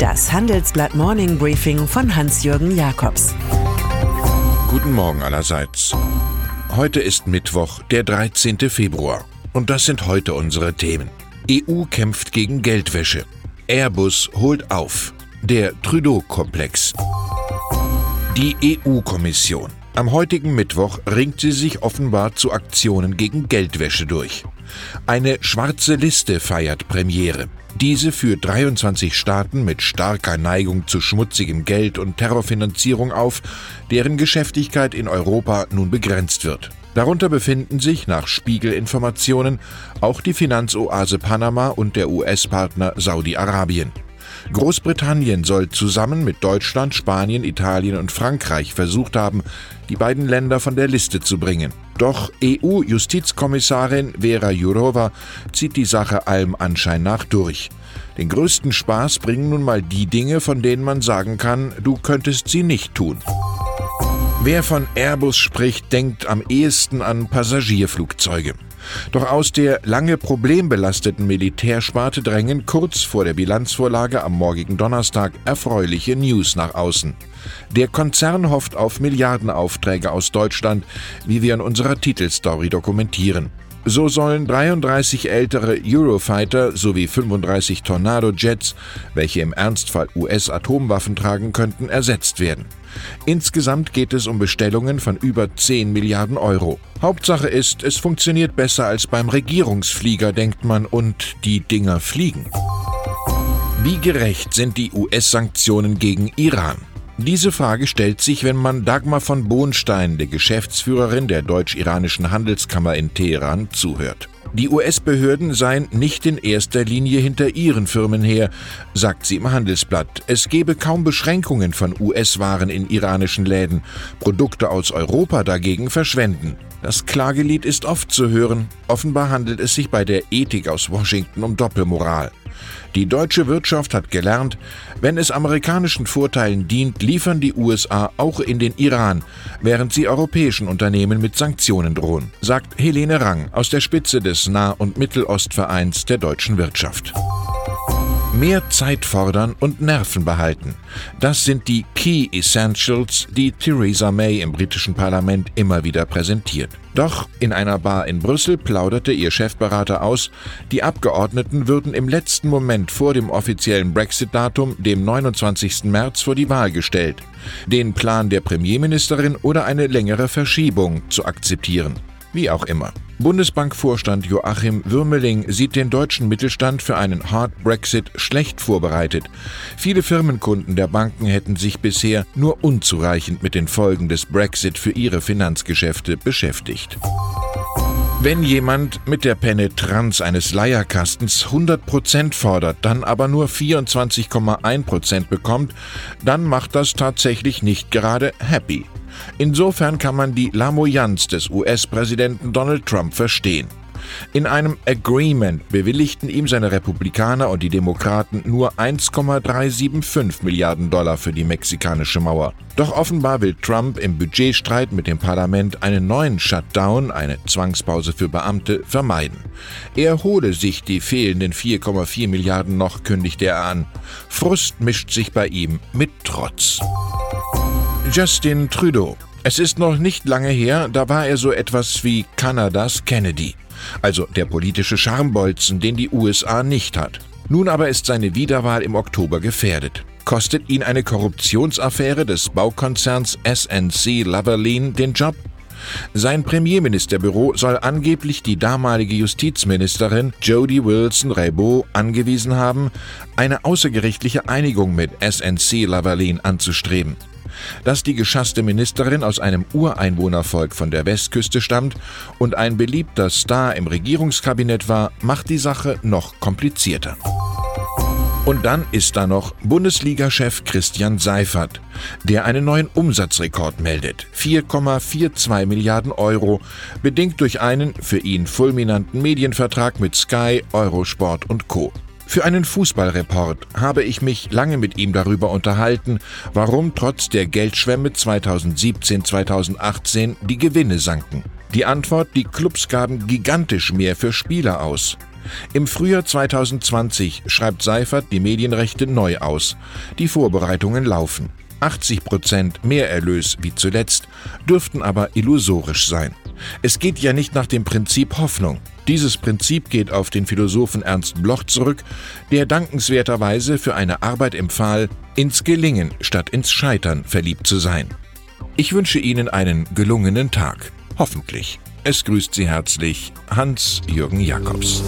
Das Handelsblatt Morning Briefing von Hans-Jürgen Jakobs. Guten Morgen allerseits. Heute ist Mittwoch, der 13. Februar. Und das sind heute unsere Themen. EU kämpft gegen Geldwäsche. Airbus holt auf. Der Trudeau-Komplex. Die EU-Kommission. Am heutigen Mittwoch ringt sie sich offenbar zu Aktionen gegen Geldwäsche durch. Eine schwarze Liste feiert Premiere. Diese führt 23 Staaten mit starker Neigung zu schmutzigem Geld und Terrorfinanzierung auf, deren Geschäftigkeit in Europa nun begrenzt wird. Darunter befinden sich nach Spiegelinformationen auch die Finanzoase Panama und der US-Partner Saudi-Arabien. Großbritannien soll zusammen mit Deutschland, Spanien, Italien und Frankreich versucht haben, die beiden Länder von der Liste zu bringen. Doch EU-Justizkommissarin Vera Jourova zieht die Sache allem Anschein nach durch. Den größten Spaß bringen nun mal die Dinge, von denen man sagen kann, du könntest sie nicht tun. Wer von Airbus spricht, denkt am ehesten an Passagierflugzeuge. Doch aus der lange problembelasteten Militärsparte drängen kurz vor der Bilanzvorlage am morgigen Donnerstag erfreuliche News nach außen. Der Konzern hofft auf Milliardenaufträge aus Deutschland, wie wir in unserer Titelstory dokumentieren. So sollen 33 ältere Eurofighter sowie 35 Tornado-Jets, welche im Ernstfall US-Atomwaffen tragen könnten, ersetzt werden. Insgesamt geht es um Bestellungen von über 10 Milliarden Euro. Hauptsache ist, es funktioniert besser als beim Regierungsflieger, denkt man, und die Dinger fliegen. Wie gerecht sind die US-Sanktionen gegen Iran? Diese Frage stellt sich, wenn man Dagmar von Bohnstein, der Geschäftsführerin der deutsch-iranischen Handelskammer in Teheran, zuhört. Die US-Behörden seien nicht in erster Linie hinter ihren Firmen her, sagt sie im Handelsblatt. Es gebe kaum Beschränkungen von US-Waren in iranischen Läden. Produkte aus Europa dagegen verschwenden. Das Klagelied ist oft zu hören. Offenbar handelt es sich bei der Ethik aus Washington um Doppelmoral. Die deutsche Wirtschaft hat gelernt, wenn es amerikanischen Vorteilen dient, liefern die USA auch in den Iran, während sie europäischen Unternehmen mit Sanktionen drohen, sagt Helene Rang aus der Spitze des Nah- und Mittelostvereins der deutschen Wirtschaft. Mehr Zeit fordern und Nerven behalten. Das sind die Key Essentials, die Theresa May im britischen Parlament immer wieder präsentiert. Doch in einer Bar in Brüssel plauderte ihr Chefberater aus, die Abgeordneten würden im letzten Moment vor dem offiziellen Brexit-Datum, dem 29. März, vor die Wahl gestellt, den Plan der Premierministerin oder eine längere Verschiebung zu akzeptieren. Wie auch immer. Bundesbankvorstand Joachim Würmeling sieht den deutschen Mittelstand für einen Hard Brexit schlecht vorbereitet. Viele Firmenkunden der Banken hätten sich bisher nur unzureichend mit den Folgen des Brexit für ihre Finanzgeschäfte beschäftigt. Wenn jemand mit der Penetrans eines Leierkastens 100% fordert, dann aber nur 24,1% bekommt, dann macht das tatsächlich nicht gerade happy. Insofern kann man die Lamoyanz des US-Präsidenten Donald Trump verstehen. In einem Agreement bewilligten ihm seine Republikaner und die Demokraten nur 1,375 Milliarden Dollar für die mexikanische Mauer. Doch offenbar will Trump im Budgetstreit mit dem Parlament einen neuen Shutdown, eine Zwangspause für Beamte, vermeiden. Er hole sich die fehlenden 4,4 Milliarden noch, kündigte er an. Frust mischt sich bei ihm mit Trotz. Justin Trudeau. Es ist noch nicht lange her, da war er so etwas wie Kanadas Kennedy. Also der politische Scharmbolzen, den die USA nicht hat. Nun aber ist seine Wiederwahl im Oktober gefährdet. Kostet ihn eine Korruptionsaffäre des Baukonzerns SNC Lavalin den Job? Sein Premierministerbüro soll angeblich die damalige Justizministerin Jody Wilson-Raybould angewiesen haben, eine außergerichtliche Einigung mit SNC Lavalin anzustreben. Dass die geschasste Ministerin aus einem Ureinwohnervolk von der Westküste stammt und ein beliebter Star im Regierungskabinett war, macht die Sache noch komplizierter. Und dann ist da noch Bundesliga-Chef Christian Seifert, der einen neuen Umsatzrekord meldet. 4,42 Milliarden Euro, bedingt durch einen für ihn fulminanten Medienvertrag mit Sky, Eurosport und Co. Für einen Fußballreport habe ich mich lange mit ihm darüber unterhalten, warum trotz der Geldschwemme 2017-2018 die Gewinne sanken. Die Antwort, die Clubs gaben gigantisch mehr für Spieler aus. Im Frühjahr 2020 schreibt Seifert die Medienrechte neu aus. Die Vorbereitungen laufen. 80 Prozent Mehrerlös wie zuletzt dürften aber illusorisch sein. Es geht ja nicht nach dem Prinzip Hoffnung. Dieses Prinzip geht auf den Philosophen Ernst Bloch zurück, der dankenswerterweise für eine Arbeit empfahl, ins Gelingen statt ins Scheitern verliebt zu sein. Ich wünsche Ihnen einen gelungenen Tag. Hoffentlich. Es grüßt Sie herzlich Hans-Jürgen Jakobs.